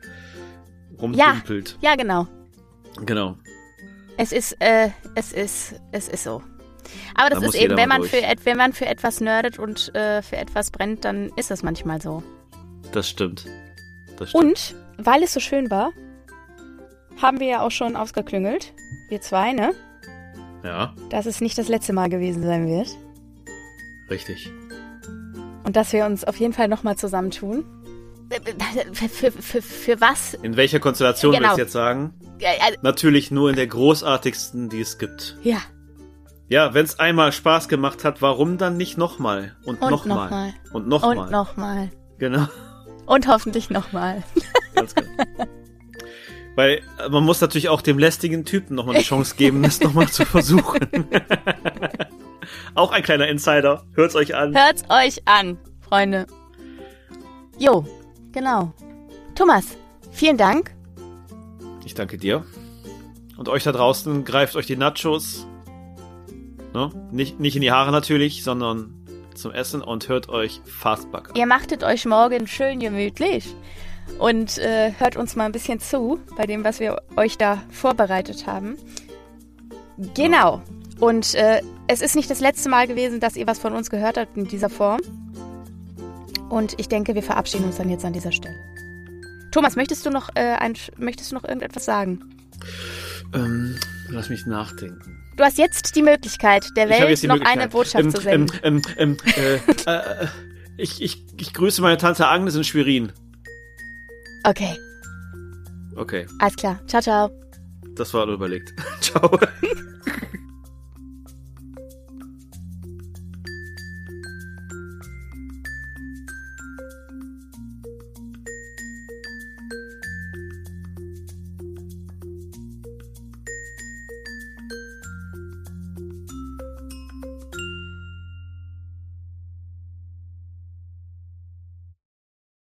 rumdümpelt. Ja, ja, genau. Genau. Es ist, äh, es ist, es ist so. Aber das da ist eben, wenn man, für, wenn man für etwas nerdet und äh, für etwas brennt, dann ist das manchmal so. Das stimmt. das stimmt. Und, weil es so schön war, haben wir ja auch schon ausgeklüngelt. Wir zwei, ne? Ja. Dass es nicht das letzte Mal gewesen sein wird. Richtig. Und dass wir uns auf jeden Fall nochmal zusammentun. Für, für, für, was? In welcher Konstellation genau. willst du jetzt sagen? Also, Natürlich nur in der großartigsten, die es gibt. Ja. Ja, wenn es einmal Spaß gemacht hat, warum dann nicht nochmal? Und, und nochmal. Noch und nochmal. Und nochmal. Genau. Und hoffentlich nochmal. Ganz genau. Weil äh, man muss natürlich auch dem lästigen Typen nochmal eine Chance geben, das nochmal zu versuchen. auch ein kleiner Insider. Hört's euch an. Hört's euch an, Freunde. Jo, genau. Thomas, vielen Dank ich danke dir. Und euch da draußen greift euch die Nachos. Ne? Nicht, nicht in die Haare natürlich, sondern zum Essen und hört euch Fastback. Ihr machtet euch morgen schön gemütlich und äh, hört uns mal ein bisschen zu bei dem, was wir euch da vorbereitet haben. Genau. Und äh, es ist nicht das letzte Mal gewesen, dass ihr was von uns gehört habt in dieser Form. Und ich denke, wir verabschieden uns dann jetzt an dieser Stelle. Thomas, möchtest du noch, äh, ein, möchtest du noch irgendetwas sagen? Ähm, Lass mich nachdenken. Du hast jetzt die Möglichkeit, der Welt noch eine Botschaft ähm, zu senden. Ähm, ähm, ähm, äh, äh, ich, ich, ich grüße meine Tante Agnes in Schwerin. Okay, Okay, alles klar. Ciao, ciao. das war überlegt. Ciao.